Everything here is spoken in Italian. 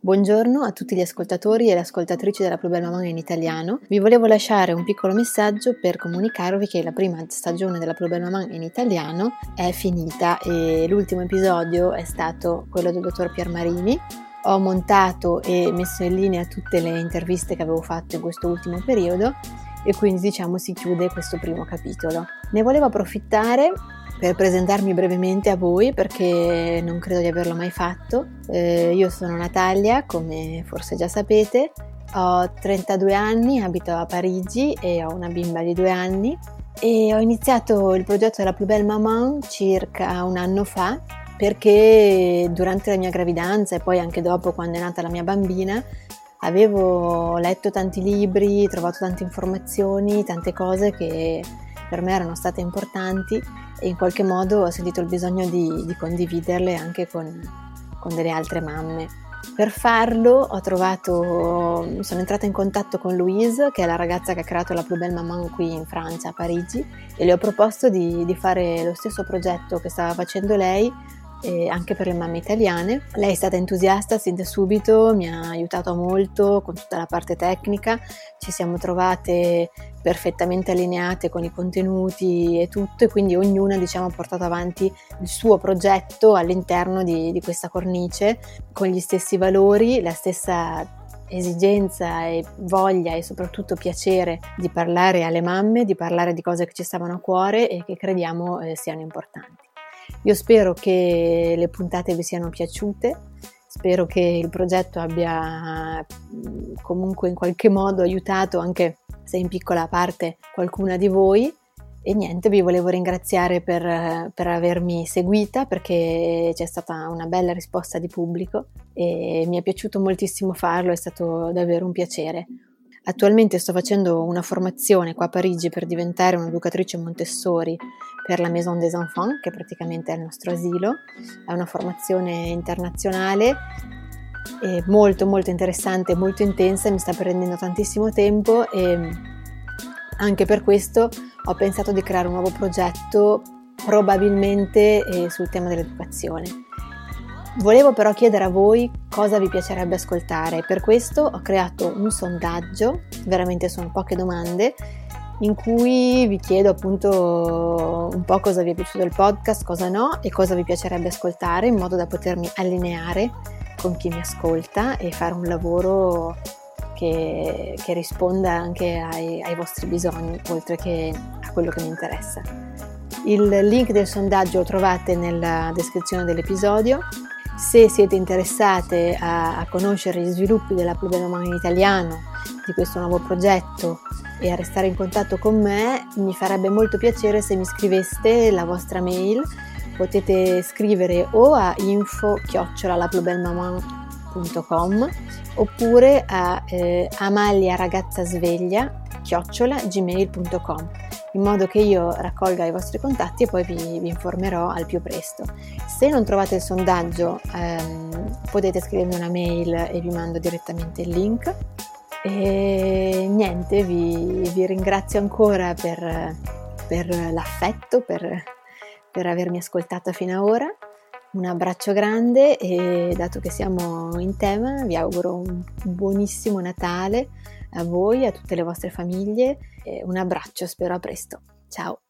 Buongiorno a tutti gli ascoltatori e le ascoltatrici della Bluebell Maman in italiano. Vi volevo lasciare un piccolo messaggio per comunicarvi che la prima stagione della Bluebell Maman in italiano è finita e l'ultimo episodio è stato quello del dottor Pier Marini. Ho montato e messo in linea tutte le interviste che avevo fatto in questo ultimo periodo e quindi diciamo si chiude questo primo capitolo. Ne volevo approfittare per presentarmi brevemente a voi perché non credo di averlo mai fatto. Eh, io sono Natalia, come forse già sapete, ho 32 anni, abito a Parigi e ho una bimba di due anni e ho iniziato il progetto della Plus Belle Maman circa un anno fa perché durante la mia gravidanza e poi anche dopo quando è nata la mia bambina avevo letto tanti libri, trovato tante informazioni, tante cose che per me erano state importanti e in qualche modo ho sentito il bisogno di, di condividerle anche con, con delle altre mamme. Per farlo ho trovato, sono entrata in contatto con Louise, che è la ragazza che ha creato la Plus Belle Maman qui in Francia, a Parigi, e le ho proposto di, di fare lo stesso progetto che stava facendo lei, e anche per le mamme italiane. Lei è stata entusiasta sin da subito, mi ha aiutato molto con tutta la parte tecnica, ci siamo trovate perfettamente allineate con i contenuti e tutto e quindi ognuna diciamo, ha portato avanti il suo progetto all'interno di, di questa cornice con gli stessi valori, la stessa esigenza e voglia e soprattutto piacere di parlare alle mamme, di parlare di cose che ci stavano a cuore e che crediamo eh, siano importanti. Io spero che le puntate vi siano piaciute, spero che il progetto abbia comunque in qualche modo aiutato, anche se in piccola parte, qualcuna di voi. E niente, vi volevo ringraziare per, per, avermi seguita perché c'è stata una bella risposta di pubblico e mi è piaciuto moltissimo farlo, è stato davvero un piacere. Attualmente sto facendo una formazione qua a Parigi per diventare un'educatrice Montessori per la Maison des Enfants, che praticamente è il nostro asilo. È una formazione internazionale molto molto interessante, molto intensa, mi sta prendendo tantissimo tempo e anche per questo ho pensato di creare un nuovo progetto probabilmente eh, sul tema dell'educazione. Volevo però chiedere a voi cosa vi piacerebbe ascoltare, per questo ho creato un sondaggio, veramente sono poche domande, in cui vi chiedo appunto un po' cosa vi è piaciuto del podcast, cosa no e cosa vi piacerebbe ascoltare in modo da potermi allineare con chi mi ascolta e fare un lavoro che, che risponda anche ai, ai vostri bisogni oltre che a quello che mi interessa. Il link del sondaggio lo trovate nella descrizione dell'episodio se siete interessate a, a conoscere gli sviluppi della Pluralomana in italiano, di questo nuovo progetto e a restare in contatto con me, mi farebbe molto piacere se mi scriveste la vostra mail. Potete scrivere o a info-lapluebelmaman.com oppure a eh, amaliaragazzasveglia gmail.com in modo che io raccolga i vostri contatti e poi vi, vi informerò al più presto. Se non trovate il sondaggio ehm, potete scrivermi una mail e vi mando direttamente il link. E niente, vi, vi ringrazio ancora per, per l'affetto, per, per avermi ascoltato fino ad ora. Un abbraccio grande e dato che siamo in tema vi auguro un buonissimo Natale a voi, a tutte le vostre famiglie. Un abbraccio, spero a presto. Ciao!